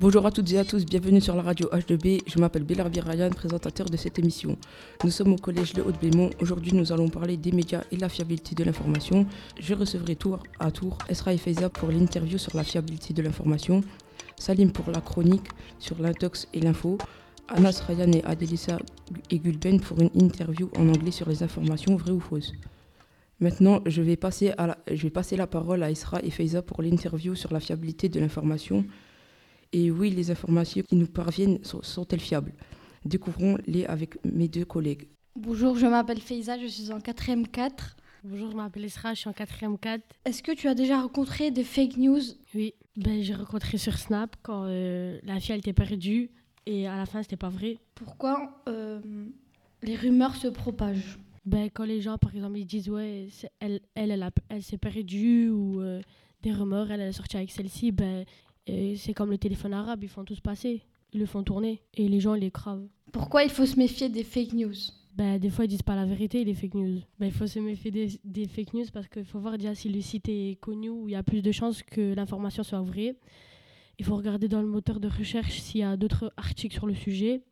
Bonjour à toutes et à tous, bienvenue sur la radio H2B. Je m'appelle Bélarbi Ryan, présentateur de cette émission. Nous sommes au collège Le Haut-de-Bémont. Aujourd'hui, nous allons parler des médias et la fiabilité de l'information. Je recevrai tour à tour Esra et Faiza pour l'interview sur la fiabilité de l'information, Salim pour la chronique sur l'intox et l'info, Anas Ryan et Adelissa et Gulben pour une interview en anglais sur les informations vraies ou fausses. Maintenant, je vais passer, à la, je vais passer la parole à Esra et Faiza pour l'interview sur la fiabilité de l'information. Et oui, les informations qui nous parviennent sont- sont-elles fiables? Découvrons-les avec mes deux collègues. Bonjour, je m'appelle Faiza, je suis en 4ème 4. Bonjour, je m'appelle Esra, je suis en 4ème 4. Est-ce que tu as déjà rencontré des fake news? Oui, ben, j'ai rencontré sur Snap quand euh, la fille elle était perdue et à la fin c'était pas vrai. Pourquoi euh, les rumeurs se propagent? Ben, quand les gens par exemple ils disent ouais, elle, elle, elle, elle s'est perdue ou euh, des rumeurs, elle, est sortie avec celle-ci, ben, euh, c'est comme le téléphone arabe, ils font tous passer, ils le font tourner et les gens ils les cravent. Pourquoi il faut se méfier des fake news? Ben, des fois ils disent pas la vérité les fake news. Ben, il faut se méfier des, des fake news parce qu'il faut voir déjà si le site est connu ou il y a plus de chances que l'information soit vraie. Il faut regarder dans le moteur de recherche s'il y a d'autres articles sur le sujet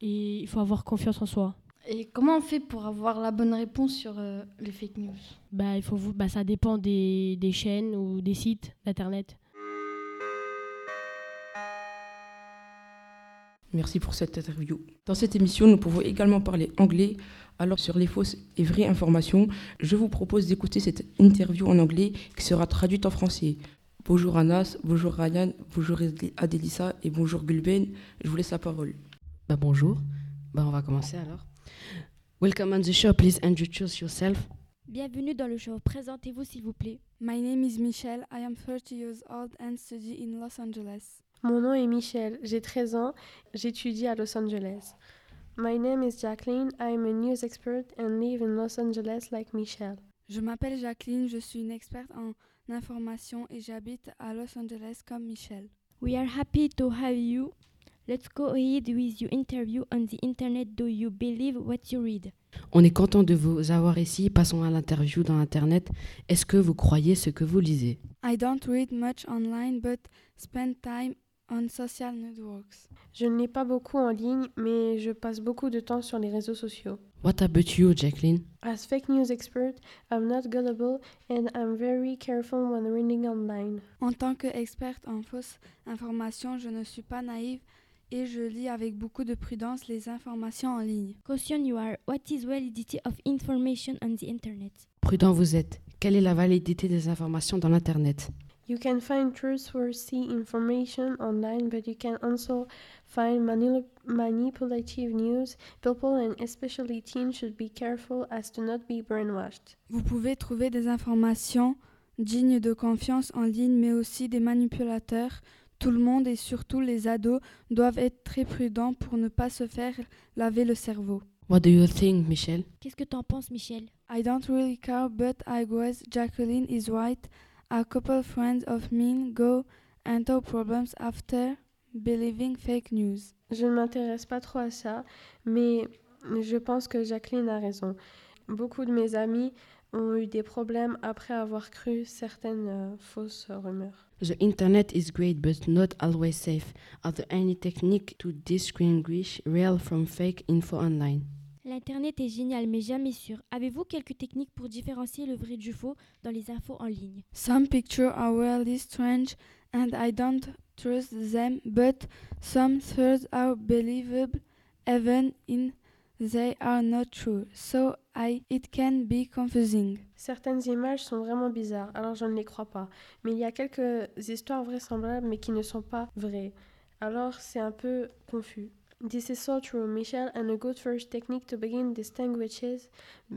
et il faut avoir confiance en soi. Et comment on fait pour avoir la bonne réponse sur euh, les fake news? Ben, il faut vous, ben, ça dépend des, des chaînes ou des sites d'internet. Merci pour cette interview. Dans cette émission, nous pouvons également parler anglais. Alors, sur les fausses et vraies informations, je vous propose d'écouter cette interview en anglais qui sera traduite en français. Bonjour Anas, bonjour Ryan, bonjour Adelissa et bonjour Gulben. Je vous laisse la parole. Bah bonjour. Bah on va commencer alors. Welcome on the show. Please introduce yourself. Bienvenue dans le show. Présentez-vous s'il vous plaît. My name is Michelle. I am 30 years old and study in Los Angeles. Mon nom est Michel, j'ai 13 ans, j'étudie à Los Angeles. My name is Jacqueline, I am a news expert and live in Los Angeles like Michel. Je m'appelle Jacqueline, je suis une experte en information et j'habite à Los Angeles comme Michelle. We are happy to have you. Let's go ahead with your interview on the internet. Do you believe what you read? On est content de vous avoir ici. Passons à l'interview dans Internet. Est-ce que vous croyez ce que vous lisez? I don't read much online but spend time on social networks. Je ne lis pas beaucoup en ligne, mais je passe beaucoup de temps sur les réseaux sociaux. What about you, Jacqueline? As fake news expert, I'm not gullible and I'm very careful when reading online. En tant qu'experte en fausses informations, je ne suis pas naïve et je lis avec beaucoup de prudence les informations en ligne. Question you are. What is validity of information on the internet? Prudent vous êtes. Quelle est la validité des informations dans l'Internet? You can find trustworthy information online, but you can also find manip- manipulative news. People and especially teens should be careful as to not be brainwashed. Vous pouvez trouver des informations dignes de confiance en ligne, mais aussi des manipulateurs. Tout le monde et surtout les ados doivent être très prudents pour ne pas se faire laver le cerveau. What do you think, Michel Qu'est-ce que t'en penses, Michel? I don't really care, but I guess Jacqueline is right. A couple friends of mine go into problems after believing fake news. Je ne m'intéresse pas trop à ça, mais je pense que Jacqueline a raison. Beaucoup de mes amis ont eu des problèmes après avoir cru certaines euh, fausses rumeurs. The internet is great but not always safe. Are there any technique to distinguish real from fake info online? L'Internet est génial, mais jamais sûr. Avez-vous quelques techniques pour différencier le vrai du faux dans les infos en ligne? Some pictures are really strange and I don't trust them, but some are believable even in they are not true. So I it can be confusing. Certaines images sont vraiment bizarres, alors je ne les crois pas. Mais il y a quelques histoires vraisemblables, mais qui ne sont pas vraies. Alors c'est un peu confus. This is so true, Michelle, and a good first technique to begin distinguishes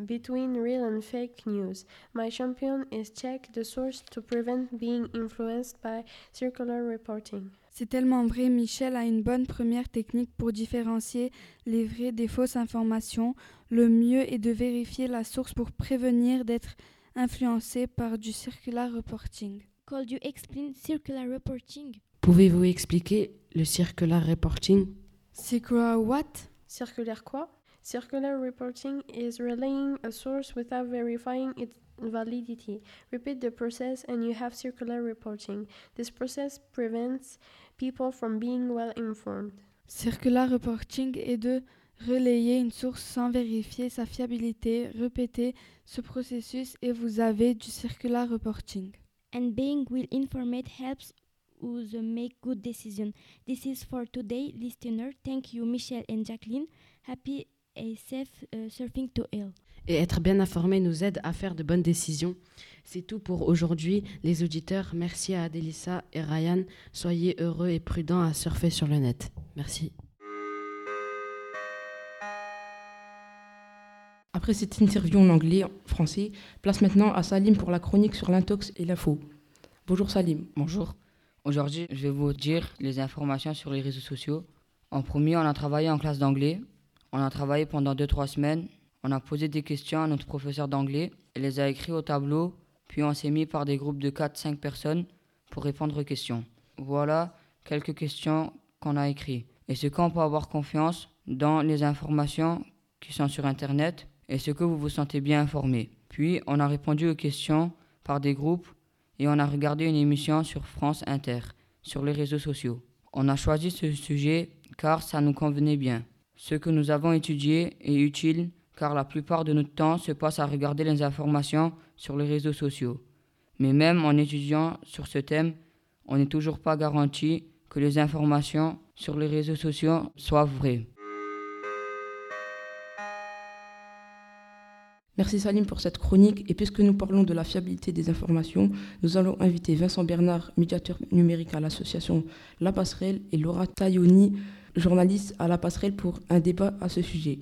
between real and fake news. My champion is check the source to prevent being influenced by circular reporting. C'est tellement vrai, Michel a une bonne première technique pour différencier les vraies des fausses informations. Le mieux est de vérifier la source pour prévenir d'être influencé par du circular reporting. Could you explain circular reporting? Pouvez-vous expliquer le circular reporting? Circular what? Circulaire quoi? Circular reporting is relaying a source without verifying its validity. Repeat the process and you have circular reporting. This process prevents people from being well informed. Circular reporting est de relayer une source sans vérifier sa fiabilité. Répétez ce processus et vous avez du circular reporting. And being well informed helps us make good decisions. This is for today, listener. Thank you, Michelle and Jacqueline. Happy and safe uh, surfing to hell. Et être bien informé nous aide à faire de bonnes décisions. C'est tout pour aujourd'hui, les auditeurs. Merci à Adelissa et Ryan. Soyez heureux et prudents à surfer sur le net. Merci. Après cette interview en anglais, en français, place maintenant à Salim pour la chronique sur l'intox et l'info. Bonjour Salim. Bonjour. Aujourd'hui, je vais vous dire les informations sur les réseaux sociaux. En premier, on a travaillé en classe d'anglais. On a travaillé pendant 2-3 semaines. On a posé des questions à notre professeur d'anglais. Elle les a écrites au tableau. Puis on s'est mis par des groupes de 4-5 personnes pour répondre aux questions. Voilà quelques questions qu'on a écrites. Est-ce qu'on peut avoir confiance dans les informations qui sont sur Internet Est-ce que vous vous sentez bien informé Puis on a répondu aux questions par des groupes et on a regardé une émission sur France Inter, sur les réseaux sociaux. On a choisi ce sujet car ça nous convenait bien. Ce que nous avons étudié est utile car la plupart de notre temps se passe à regarder les informations sur les réseaux sociaux. Mais même en étudiant sur ce thème, on n'est toujours pas garanti que les informations sur les réseaux sociaux soient vraies. Merci Salim pour cette chronique et puisque nous parlons de la fiabilité des informations, nous allons inviter Vincent Bernard, médiateur numérique à l'association La Passerelle et Laura Tailloni, journaliste à La Passerelle pour un débat à ce sujet.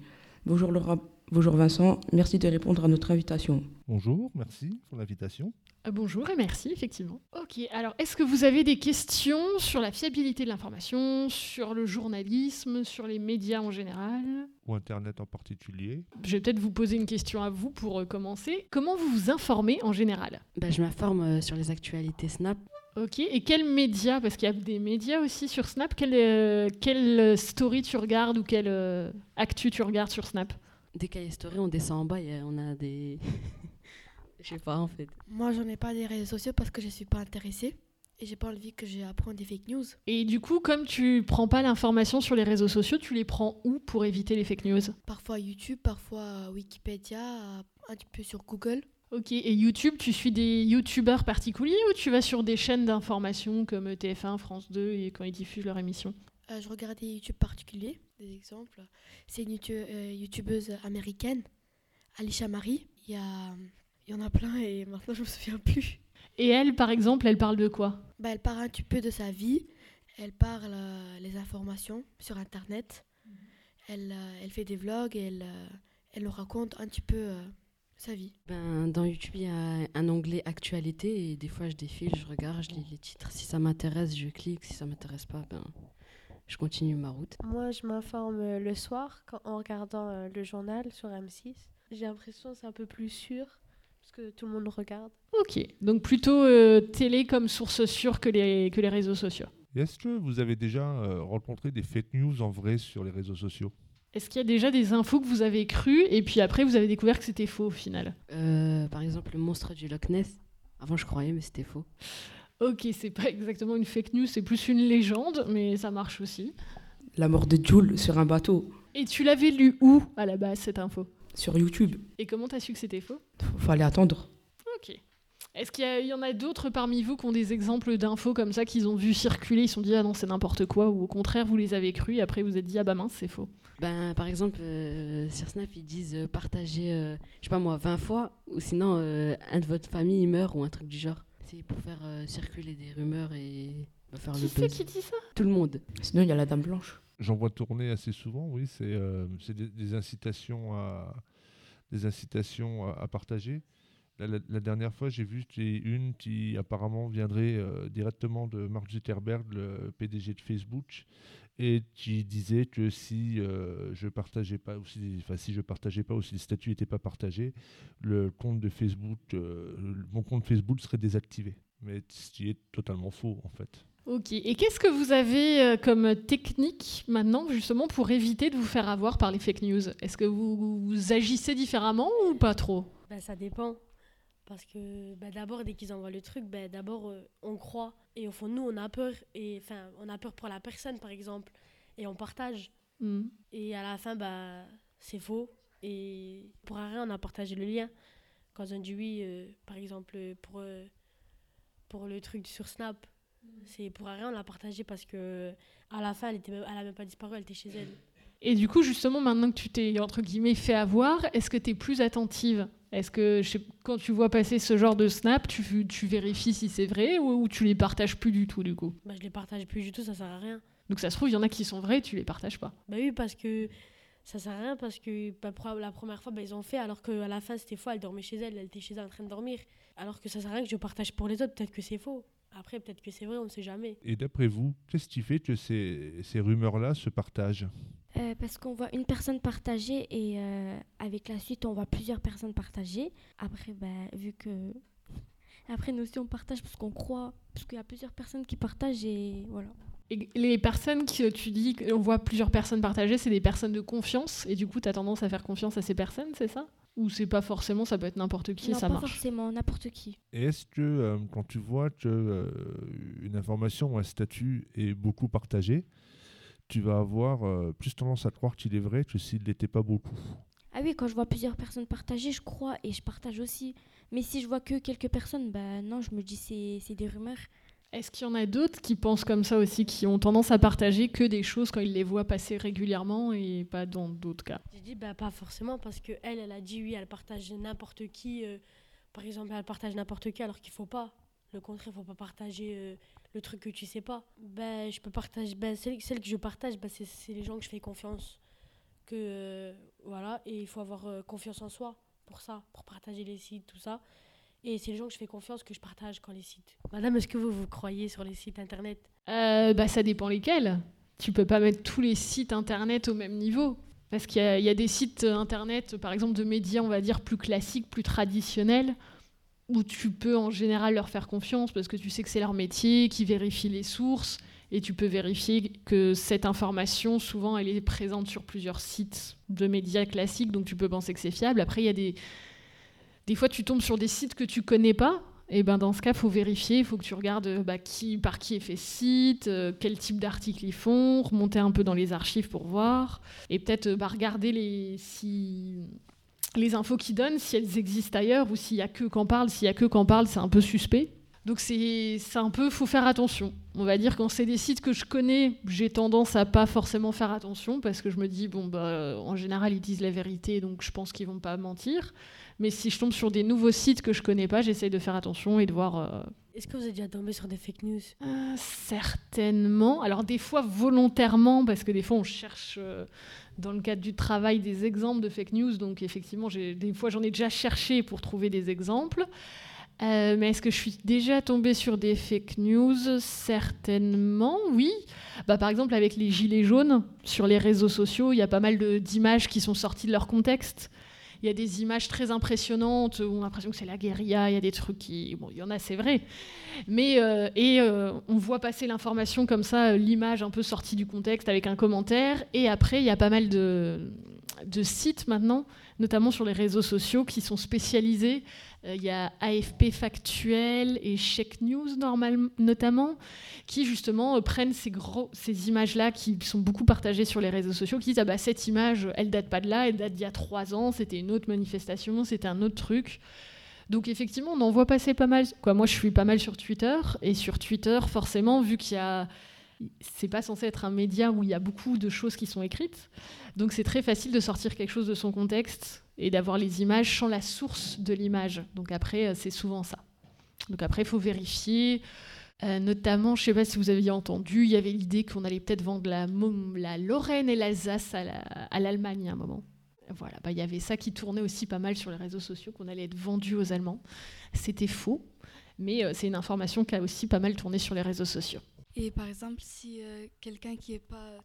Bonjour Laura, bonjour Vincent, merci de répondre à notre invitation. Bonjour, merci pour l'invitation. Euh, bonjour et merci, effectivement. Ok, alors est-ce que vous avez des questions sur la fiabilité de l'information, sur le journalisme, sur les médias en général? Ou Internet en particulier? Je vais peut-être vous poser une question à vous pour euh, commencer. Comment vous vous informez en général? Bah, je m'informe euh, sur les actualités Snap. Ok, et quels médias Parce qu'il y a des médias aussi sur Snap. Quelle, euh, quelle story tu regardes ou quelle euh, actu tu regardes sur Snap? Dès qu'il y a des stories, on descend en bas et on a des. Je sais pas en fait. Moi, j'en ai pas des réseaux sociaux parce que je suis pas intéressée et j'ai pas envie que j'apprenne des fake news. Et du coup, comme tu prends pas l'information sur les réseaux sociaux, tu les prends où pour éviter les fake news? Parfois YouTube, parfois Wikipédia, un petit peu sur Google. Ok, et YouTube, tu suis des youtubeurs particuliers ou tu vas sur des chaînes d'information comme TF1, France 2 et quand ils diffusent leur émission? Euh, je regarde des YouTube particuliers, des exemples. C'est une euh, youtubeuse américaine, Alicia Marie. Il y, a, il y en a plein et maintenant je me souviens plus. Et elle, par exemple, elle parle de quoi? Bah, elle parle un petit peu de sa vie. Elle parle euh, les informations sur Internet. Elle, euh, elle fait des vlogs et elle, euh, elle nous raconte un petit peu euh, sa vie. Ben, dans YouTube, il y a un onglet actualité et des fois je défile, je regarde, je lis les titres. Si ça m'intéresse, je clique. Si ça m'intéresse pas, ben, je continue ma route. Moi, je m'informe euh, le soir quand- en regardant euh, le journal sur M6. J'ai l'impression que c'est un peu plus sûr parce que tout le monde regarde. Ok, donc plutôt euh, télé comme source sûre que les, que les réseaux sociaux. Est-ce que vous avez déjà euh, rencontré des fake news en vrai sur les réseaux sociaux? Est-ce qu'il y a déjà des infos que vous avez crues et puis après vous avez découvert que c'était faux au final? Euh, par exemple, le monstre du Loch Ness. Avant, je croyais, mais c'était faux. Ok, c'est pas exactement une fake news, c'est plus une légende, mais ça marche aussi. La mort de Jules sur un bateau, Et tu l'avais lu où à la base cette info? Sur YouTube. Et comment t'as su que c'était faux? Fallait attendre. Ok. Est-ce qu'il y, en a d'autres parmi vous qui ont des exemples d'infos comme ça qu'ils ont vu circuler, ils se sont dit ah non c'est n'importe quoi ou au contraire vous les avez crus et après vous êtes dit ah bah mince c'est faux? Ben, par exemple, euh, sur Snap, ils disent euh, partager, euh, je sais pas moi, 20 fois, ou sinon euh, un de votre famille il meurt ou un truc du genre. C'est pour faire euh, circuler des rumeurs et bah, faire Qui le buzz. qui dit ça? Tout le monde. Sinon, il y a la Dame Blanche. J'en vois tourner assez souvent, oui. C'est euh, des, des incitations à des incitations à, à partager. La, la- la dernière fois, j'ai vu une qui apparemment viendrait euh, directement de Mark Zuckerberg, le PDG de Facebook, et qui disait que si euh, je partageais pas, ou si, enfin, si je partageais pas, ou si les statuts n'étaient pas partagés, le compte de Facebook, euh, le- mon compte Facebook serait désactivé. Mais ce qui est totalement faux en fait. Ok. Et qu'est-ce que vous avez euh, comme technique maintenant, justement, pour éviter de vous faire avoir par les fake news? Est-ce que vous, vous agissez différemment ou pas trop? Bah, ça dépend. Parce que bah, d'abord, dès qu'ils envoient le truc, bah, d'abord, euh, on croit. Et au fond, nous, on a peur. Et enfin, on a peur pour la personne, par exemple. Et on partage. Hmm. Et à la fin, bah, c'est faux. Et pour rien, on a partagé le lien. Quand on dit oui, euh, par exemple, pour, euh, pour le truc sur Snap, c'est pour rien, on l'a partagé parce que à la fin, elle, était même, elle a même pas disparu, elle était chez elle. Et du coup, justement, maintenant que tu t'es, entre guillemets, fait avoir, est-ce que tu es plus attentive? Est-ce que je sais- quand tu vois passer ce genre de snap, tu, tu vérifies si c'est vrai ou, ou tu les partages plus du tout, du coup? Bah, je les partage plus du tout, ça sert à rien. Donc ça se trouve, il y en a qui sont vrais, tu les partages pas. Bah oui, parce que ça sert à rien, parce que bah, pour la première fois, bah, ils ont fait, alors qu'à la fin, c'était faux, elle dormait chez elle, elle était chez elle en train de dormir. Alors que ça sert à rien que je partage pour les autres, peut-être que c'est faux. Après, peut-être que c'est vrai, on ne sait jamais. Et d'après vous, qu'est-ce qui fait que ces, ces rumeurs-là se partagent? Euh, parce qu'on voit une personne partager et euh, avec la suite on voit plusieurs personnes partager. Après, bah, vu que. Après, nous aussi on partage parce qu'on croit, parce qu'il y a plusieurs personnes qui partagent et voilà. Et les personnes que tu dis, on voit plusieurs personnes partager, c'est des personnes de confiance et du coup, tu as tendance à faire confiance à ces personnes, c'est ça? Ou c'est pas forcément, ça peut être n'importe qui et non, ça pas marche? forcément, n'importe qui. Et Est-ce que euh, quand tu vois que euh, une information ou un statut est beaucoup partagé, tu vas avoir euh, plus tendance à croire qu'il est vrai que s'il n'était pas beaucoup Ah oui, quand je vois plusieurs personnes partager, je crois et je partage aussi. Mais si je vois que quelques personnes, bah non, je me dis c'est c'est des rumeurs. Est-ce qu'il y en a d'autres qui pensent comme ça aussi, qui ont tendance à partager que des choses quand ils les voient passer régulièrement et pas dans d'autres cas? J'ai dit, bah, pas forcément, parce que elle, elle a dit oui, elle partage n'importe qui. euh, par exemple, elle partage n'importe qui alors qu'il faut pas. Le contraire, faut pas partager euh, le truc que tu sais pas. Ben, je peux partager. Ben, celle, que je partage, ben, c'est les gens que je fais confiance. Que, euh, voilà, et il faut avoir euh, confiance en soi pour ça, pour partager les sites, tout ça. Et c'est les gens que je fais confiance que je partage quand les sites. Madame, est-ce que vous vous croyez sur les sites internet? Euh, bah, Ça dépend lesquels. Tu peux pas mettre tous les sites internet au même niveau. Parce qu'il y, y a des sites internet, par exemple de médias, on va dire, plus classiques, plus traditionnels, où tu peux en général leur faire confiance parce que tu sais que c'est leur métier, qu'ils vérifient les sources, et tu peux vérifier que cette information, souvent, elle est présente sur plusieurs sites de médias classiques, donc tu peux penser que c'est fiable. Après, il y a des, des fois, tu tombes sur des sites que tu connais pas. Et ben dans ce cas, faut vérifier, il faut que tu regardes bah, qui, par qui est fait site, euh, quel type d'articles ils font, remonter un peu dans les archives pour voir, et peut-être bah, regarder les, si, les infos qu'ils donnent, si elles existent ailleurs, ou s'il y a que qu'en parle. S'il y a que qu'en parle, c'est un peu suspect. Donc c'est un peu, faut faire attention. On va dire quand c'est des sites que je connais, j'ai tendance à pas forcément faire attention parce que je me dis bon bah en général ils disent la vérité donc je pense qu'ils vont pas mentir. Mais si je tombe sur des nouveaux sites que je connais pas, j'essaye de faire attention et de voir. euh, Est-ce que vous êtes déjà tombé sur des fake news? Euh, certainement. Alors des fois volontairement parce que des fois on cherche euh, dans le cadre du travail des exemples de fake news. Donc effectivement, des fois j'en ai déjà cherché pour trouver des exemples. Euh, mais est-ce que je suis déjà tombée sur des fake news? Certainement, oui. Bah, par exemple, avec les gilets jaunes, sur les réseaux sociaux, il y a pas mal d'images qui sont sorties de leur contexte. Il y a des images très impressionnantes où on a l'impression que c'est la guérilla, il y a des trucs qui... Bon, il y en a, c'est vrai. Mais, euh, et euh, on voit passer l'information comme ça, euh, l'image un peu sortie du contexte avec un commentaire. Et après, il y a pas mal de, de sites maintenant, notamment sur les réseaux sociaux, qui sont spécialisés. Euh, Il y a AFP Factuel et Check News, notamment, qui justement euh, prennent ces, images-là qui sont beaucoup partagées sur les réseaux sociaux, qui disent ah bah, cette image, elle date pas de là, elle date d'il y a trois ans, c'était une autre manifestation, c'était un autre truc. Donc effectivement, on en voit passer pas mal. Moi, je suis pas mal sur Twitter, et sur Twitter, forcément, vu qu'il y a c'est pas censé être un média où il y a beaucoup de choses qui sont écrites. Donc c'est très facile de sortir quelque chose de son contexte et d'avoir les images sans la source de l'image. Donc après, euh, c'est souvent ça. Donc après, il faut vérifier. Euh, notamment, je sais pas si vous aviez entendu, il y avait l'idée qu'on allait peut-être vendre la, Lorraine et l'Alsace à la- à l'Allemagne à un moment. Voilà, bah, il y avait ça qui tournait aussi pas mal sur les réseaux sociaux, qu'on allait être vendu aux Allemands. C'était faux, mais euh, c'est une information qui a aussi pas mal tourné sur les réseaux sociaux. Et par exemple, si euh, quelqu'un qui n'est pas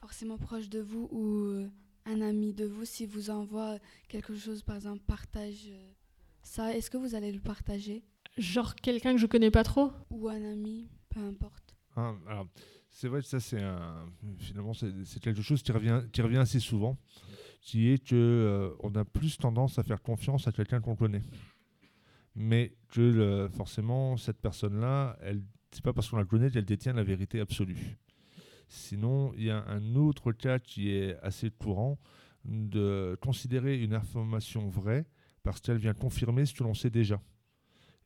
forcément proche de vous ou euh, un ami de vous, si vous envoie quelque chose, par exemple, partage euh, ça, est-ce que vous allez le partager? Genre quelqu'un que je connais pas trop? Ou un ami, peu importe. Hein, alors, c'est vrai que ça, c'est un, finalement, c'est c'est quelque chose qui revient, qui revient assez souvent, qui est que euh, on a plus tendance à faire confiance à quelqu'un qu'on connaît, mais que le- forcément cette personne-là, elle, c'est pas parce qu'on la connaît qu'elle détient la vérité absolue. Sinon, il y a un autre cas qui est assez courant de considérer une information vraie parce qu'elle vient confirmer ce que l'on sait déjà.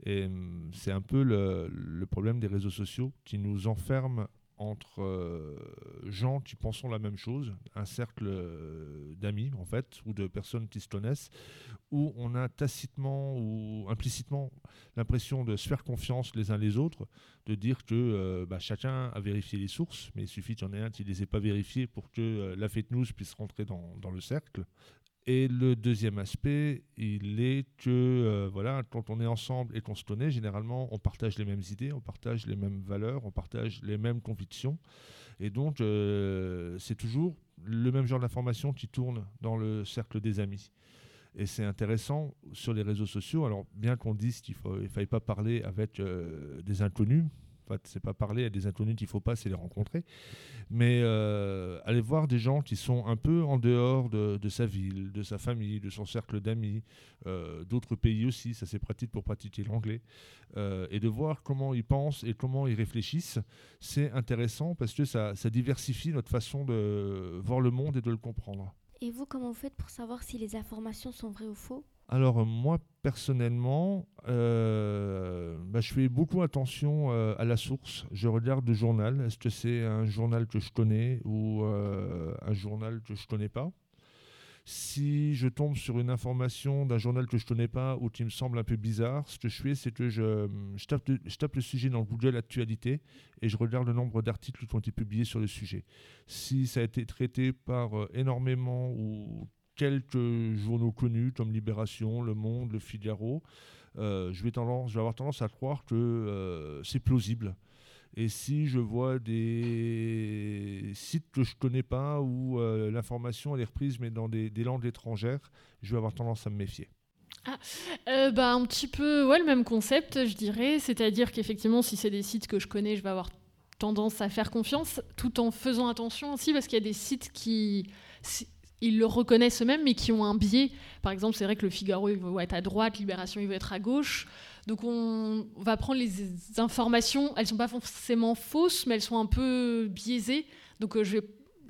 Et hum, c'est un peu le, le problème des réseaux sociaux qui nous enferment entre euh, gens qui pensent la même chose, un cercle euh, d'amis en fait, ou de personnes qui se connaissent, où on a tacitement ou implicitement l'impression de se faire confiance les uns les autres, de dire que euh, bah, chacun a vérifié les sources, mais il suffit qu'il y en ait un qui ne les ait pas vérifiées pour que la fake news puisse rentrer dans le cercle. Et le deuxième aspect, il est que euh, voilà, quand on est ensemble et qu'on se connaît, généralement, on partage les mêmes idées, on partage les mêmes valeurs, on partage les mêmes convictions. Et donc, euh, c'est toujours le même genre d'information qui tourne dans le cercle des amis. Et c'est intéressant sur les réseaux sociaux. Alors, bien qu'on dise qu'il ne faille pas parler avec euh, des inconnus, en fait, c'est pas parler à des inconnus qu'il faut pas, c'est les rencontrer. Mais euh, aller voir des gens qui sont un peu en dehors de, de sa ville, de sa famille, de son cercle d'amis, euh, d'autres pays aussi, ça c'est pratique pour pratiquer l'anglais, euh, et de voir comment ils pensent et comment ils réfléchissent, c'est intéressant parce que ça, ça diversifie notre façon de voir le monde et de le comprendre. Et vous, comment vous faites pour savoir si les informations sont vraies ou faux? Alors moi personnellement, euh, bah, je fais beaucoup attention euh, à la source. Je regarde le journal. Est-ce que c'est un journal que je connais ou euh, un journal que je connais pas? Si je tombe sur une information d'un journal que je connais pas ou qui me semble un peu bizarre, ce que je fais, c'est que je, tape, le- je tape le sujet dans Google Actualité et je regarde le nombre d'articles qui ont été publiés sur le sujet. Si ça a été traité par énormément ou quelques journaux connus comme Libération, Le Monde, Le Figaro, euh, je, vais avoir tendance à croire que euh, c'est plausible. Et si je vois des sites que je ne connais pas où euh, l'information est reprise mais dans des, des langues étrangères, je vais avoir tendance à me méfier. Euh, bah, un petit peu ouais, le même concept, je dirais. C'est-à-dire qu'effectivement, si c'est des sites que je connais, je vais avoir tendance à faire confiance, tout en faisant attention aussi, parce qu'il y a des sites qui. Ils le reconnaissent eux-mêmes, mais qui ont un biais. Par exemple, c'est vrai que le Figaro, il va être à droite, Libération, il va être à gauche. Donc, on va prendre les informations. Elles sont pas forcément fausses, mais elles sont un peu biaisées. Donc, euh,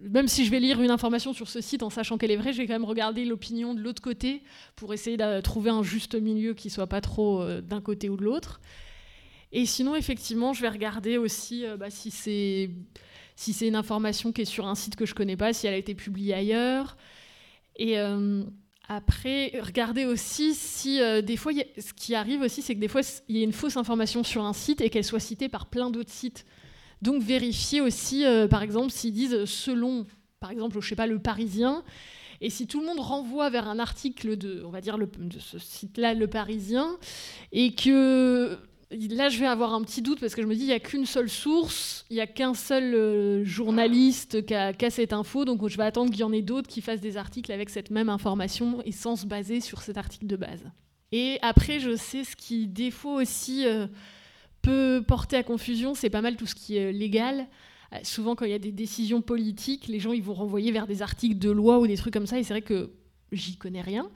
même si je vais lire une information sur ce site en sachant qu'elle est vraie, je vais quand même regarder l'opinion de l'autre côté pour essayer de trouver un juste milieu qui soit pas trop euh, d'un côté ou de l'autre. Et sinon, effectivement, je vais regarder aussi euh, bah, si c'est si c'est une information qui est sur un site que je connais pas, si elle a été publiée ailleurs. Et euh, après, regarder aussi si euh, des fois, ce qui arrive aussi, c'est que des fois, il y a une fausse information sur un site et qu'elle soit citée par plein d'autres sites. Donc vérifier aussi, euh, par exemple, s'ils disent selon, par exemple, je sais pas, le Parisien, et si tout le monde renvoie vers un article de, on va dire, de ce site-là, le Parisien, et que là, je vais avoir un petit doute parce que je me dis, il n'y a qu'une seule source, il n'y a qu'un seul euh, journaliste qui a, cette info, donc je vais attendre qu'il y en ait d'autres qui fassent des articles avec cette même information et sans se baser sur cet article de base. Et après, je sais ce qui, fois aussi, euh, peut porter à confusion, c'est pas mal tout ce qui est légal. Euh, souvent, quand il y a des décisions politiques, les gens ils vont renvoyer vers des articles de loi ou des trucs comme ça, et c'est vrai que j'y connais rien.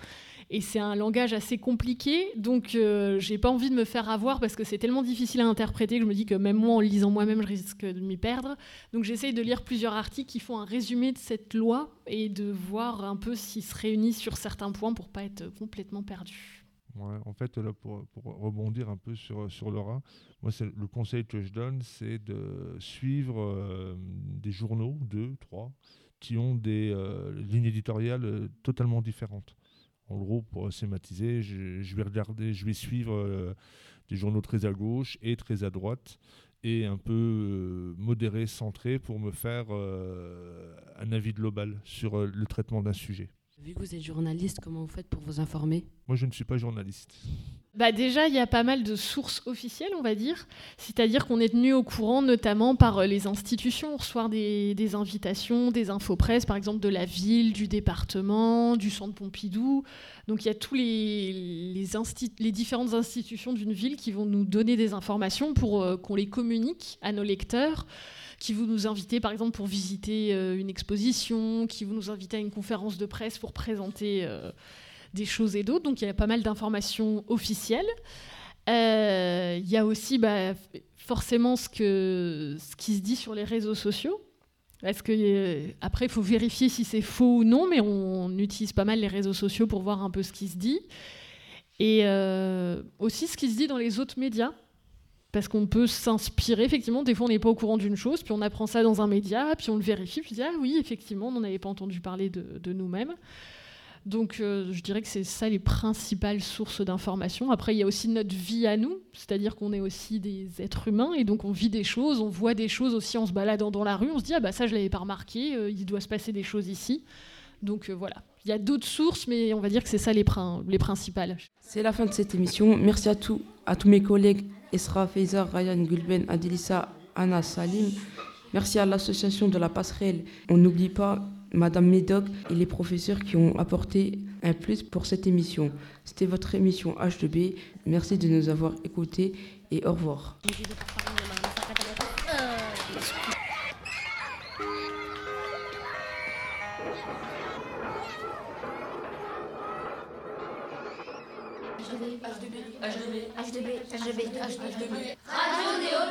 Et c'est un langage assez compliqué, donc euh, j'ai pas envie de me faire avoir parce que c'est tellement difficile à interpréter que je me dis que même moi, en lisant moi-même, je risque de m'y perdre. Donc j'essaye de lire plusieurs articles qui font un résumé de cette loi et de voir un peu s'ils se réunissent sur certains points pour pas être complètement perdu. En fait, pour, rebondir un peu sur, sur Laura, moi, le conseil que je donne, c'est de suivre euh, des journaux, deux, trois, qui ont des euh, lignes éditoriales euh, totalement différentes. En gros, pour schématiser, je, vais regarder, je vais suivre euh, des journaux très à gauche et très à droite, et un peu euh, modéré, centré, pour me faire euh, un avis global sur le traitement d'un sujet. Vu que vous êtes journaliste, comment vous faites pour vous informer? Moi, je ne suis pas journaliste. Bah déjà, il y a pas mal de sources officielles, on va dire. C'est-à-dire qu'on est tenu au courant, notamment par euh, les institutions. On reçoit des, des invitations, des infos presse, par exemple de la ville, du département, du centre Pompidou. Donc il y a tous les, les, les différentes institutions d'une ville qui vont nous donner des informations pour euh, qu'on les communique à nos lecteurs qui vont nous inviter par exemple pour visiter euh, une exposition, qui vont nous inviter à une conférence de presse pour présenter euh, des choses et d'autres. Donc il y a pas mal d'informations officielles. Euh, il y a aussi bah, forcément ce qui se dit sur les réseaux sociaux. Parce que après, il faut vérifier si c'est faux ou non, mais on utilise pas mal les réseaux sociaux pour voir un peu ce qui se dit. Et aussi ce qui se dit dans les autres médias parce qu'on peut s'inspirer, effectivement, des fois on n'est pas au courant d'une chose, puis on apprend ça dans un média, puis on le vérifie, puis on dit, ah oui, effectivement, on n'en avait pas entendu parler de, nous-mêmes. Donc euh, je dirais que c'est ça les principales sources d'information. Après, il y a aussi notre vie à nous, c'est-à-dire qu'on est aussi des êtres humains, et donc on vit des choses, on voit des choses aussi en se baladant dans la rue, on se dit, ah bah ça je l'avais pas remarqué, euh, il doit se passer des choses ici. Donc euh, voilà. Il y a d'autres sources, mais on va dire que c'est ça les, les principales. C'est la fin de cette émission. Merci à, tous, à tous mes collègues Esra Feiza, Ryan Gulben, Adilissa, Anna Salim. Merci à l'association de la passerelle. On n'oublie pas Madame Médoc et les professeurs qui ont apporté un plus pour cette émission. C'était votre émission H2B. Merci de nous avoir écoutés et au revoir. HDB, HDB, HDB, HDB, HDB, HDB. Radio Néo